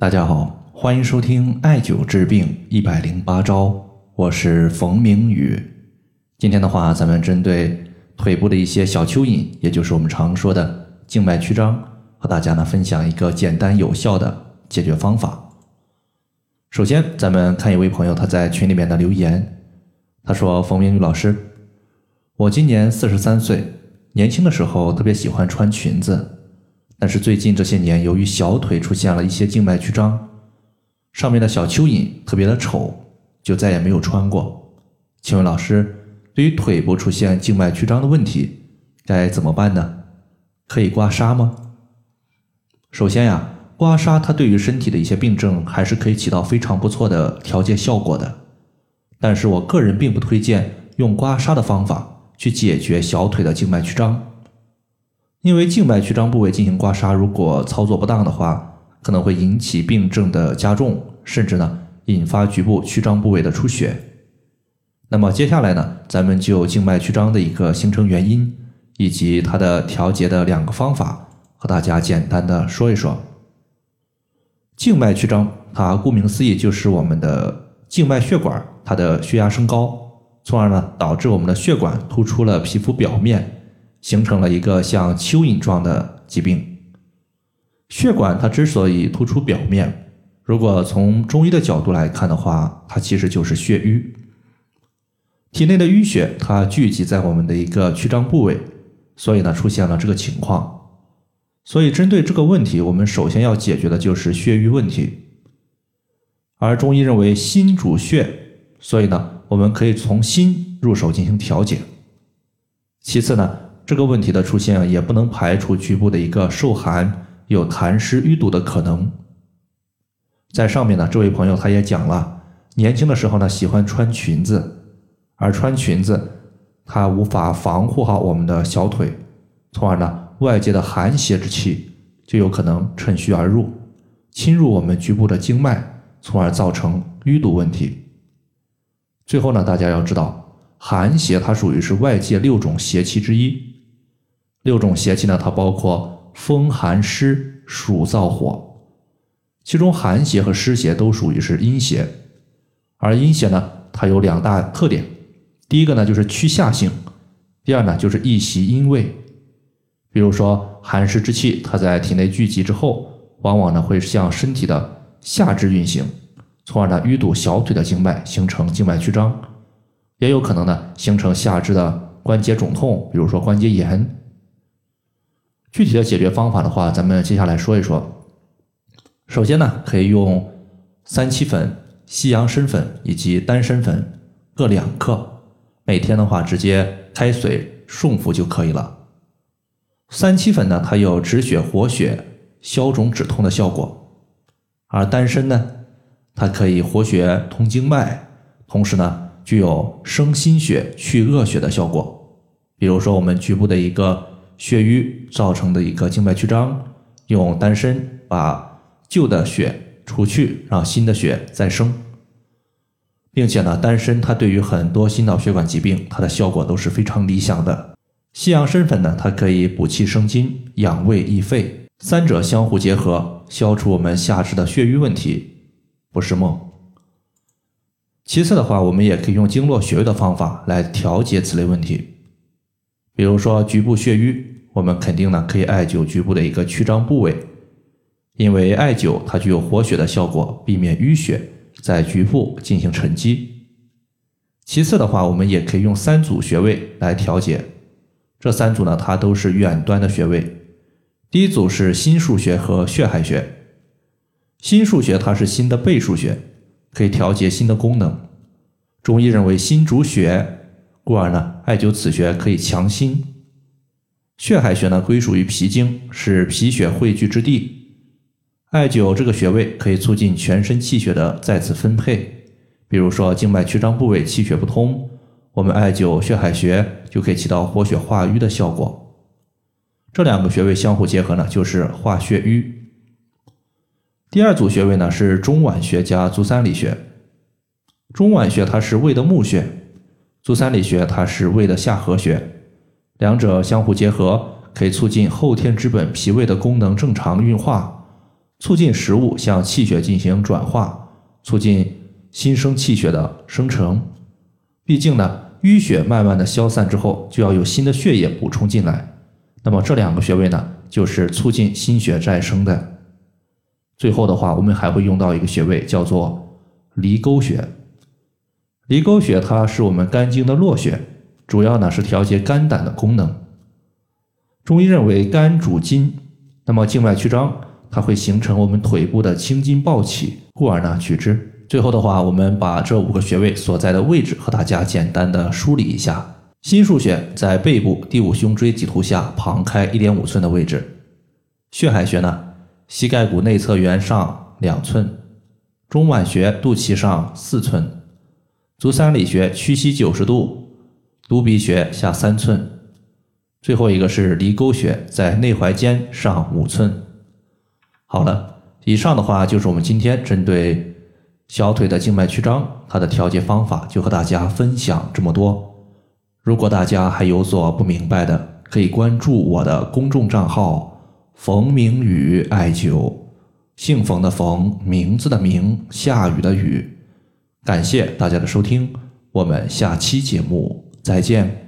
大家好，欢迎收听艾灸治病一百零八招，我是冯明宇。今天的话，咱们针对腿部的一些小蚯蚓，也就是我们常说的静脉曲张，和大家呢分享一个简单有效的解决方法。首先，咱们看一位朋友他在群里面的留言，他说：“冯明宇老师，我今年四十三岁，年轻的时候特别喜欢穿裙子。”但是最近这些年，由于小腿出现了一些静脉曲张，上面的小蚯蚓特别的丑，就再也没有穿过。请问老师，对于腿部出现静脉曲张的问题，该怎么办呢？可以刮痧吗？首先呀，刮痧它对于身体的一些病症还是可以起到非常不错的调节效果的。但是我个人并不推荐用刮痧的方法去解决小腿的静脉曲张。因为静脉曲张部位进行刮痧，如果操作不当的话，可能会引起病症的加重，甚至呢引发局部曲张部位的出血。那么接下来呢，咱们就静脉曲张的一个形成原因以及它的调节的两个方法，和大家简单的说一说。静脉曲张，它顾名思义就是我们的静脉血管它的血压升高，从而呢导致我们的血管突出了皮肤表面。形成了一个像蚯蚓状的疾病。血管它之所以突出表面，如果从中医的角度来看的话，它其实就是血瘀。体内的淤血它聚集在我们的一个曲张部位，所以呢出现了这个情况。所以针对这个问题，我们首先要解决的就是血瘀问题。而中医认为心主血，所以呢我们可以从心入手进行调节。其次呢。这个问题的出现也不能排除局部的一个受寒、有痰湿淤堵的可能。在上面呢，这位朋友他也讲了，年轻的时候呢喜欢穿裙子，而穿裙子它无法防护好我们的小腿，从而呢外界的寒邪之气就有可能趁虚而入，侵入我们局部的经脉，从而造成淤堵问题。最后呢，大家要知道，寒邪它属于是外界六种邪气之一。六种邪气呢，它包括风寒湿暑燥火，其中寒邪和湿邪都属于是阴邪，而阴邪呢，它有两大特点，第一个呢就是趋下性，第二呢就是易袭阴位。比如说寒湿之气，它在体内聚集之后，往往呢会向身体的下肢运行，从而呢淤堵小腿的经脉，形成静脉曲张，也有可能呢形成下肢的关节肿痛，比如说关节炎。具体的解决方法的话，咱们接下来说一说。首先呢，可以用三七粉、西洋参粉以及丹参粉各两克，每天的话直接开水送服就可以了。三七粉呢，它有止血活血、消肿止痛的效果，而丹参呢，它可以活血通经脉，同时呢，具有生心血、去恶血的效果。比如说我们局部的一个。血瘀造成的一个静脉曲张，用丹参把旧的血除去，让新的血再生，并且呢，丹参它对于很多心脑血管疾病，它的效果都是非常理想的。西洋参粉呢，它可以补气生津、养胃益肺，三者相互结合，消除我们下肢的血瘀问题，不是梦。其次的话，我们也可以用经络穴位的方法来调节此类问题。比如说局部血瘀，我们肯定呢可以艾灸局部的一个曲张部位，因为艾灸它具有活血的效果，避免淤血在局部进行沉积。其次的话，我们也可以用三组穴位来调节，这三组呢它都是远端的穴位。第一组是心腧穴和血海穴，心腧穴它是心的背腧穴，可以调节心的功能。中医认为心主血。故而呢，艾灸此穴可以强心。血海穴呢，归属于脾经，是脾血汇聚之地。艾灸这个穴位可以促进全身气血的再次分配。比如说静脉曲张部位气血不通，我们艾灸血海穴就可以起到活血化瘀的效果。这两个穴位相互结合呢，就是化血瘀。第二组穴位呢是中脘穴加足三里穴。中脘穴它是胃的募穴。足三里穴它是胃的下合穴，两者相互结合，可以促进后天之本脾胃的功能正常运化，促进食物向气血进行转化，促进新生气血的生成。毕竟呢，淤血慢慢的消散之后，就要有新的血液补充进来。那么这两个穴位呢，就是促进心血再生的。最后的话，我们还会用到一个穴位，叫做离沟穴。离沟穴它是我们肝经的络穴，主要呢是调节肝胆的功能。中医认为肝主筋，那么静脉曲张它会形成我们腿部的青筋暴起，故而呢取之。最后的话，我们把这五个穴位所在的位置和大家简单的梳理一下。心腧穴在背部第五胸椎棘突下旁开一点五寸的位置。血海穴呢？膝盖骨内侧缘上两寸，中脘穴肚脐上四寸，足三里穴屈膝九十度，犊鼻穴下三寸，最后一个是离沟穴，在内踝尖上五寸。好了，以上的话就是我们今天针对小腿的静脉曲张，它的调节方法就和大家分享这么多。如果大家还有所不明白的，可以关注我的公众账号。冯明宇艾灸，姓冯的冯，名字的名，下雨的雨。感谢大家的收听，我们下期节目再见。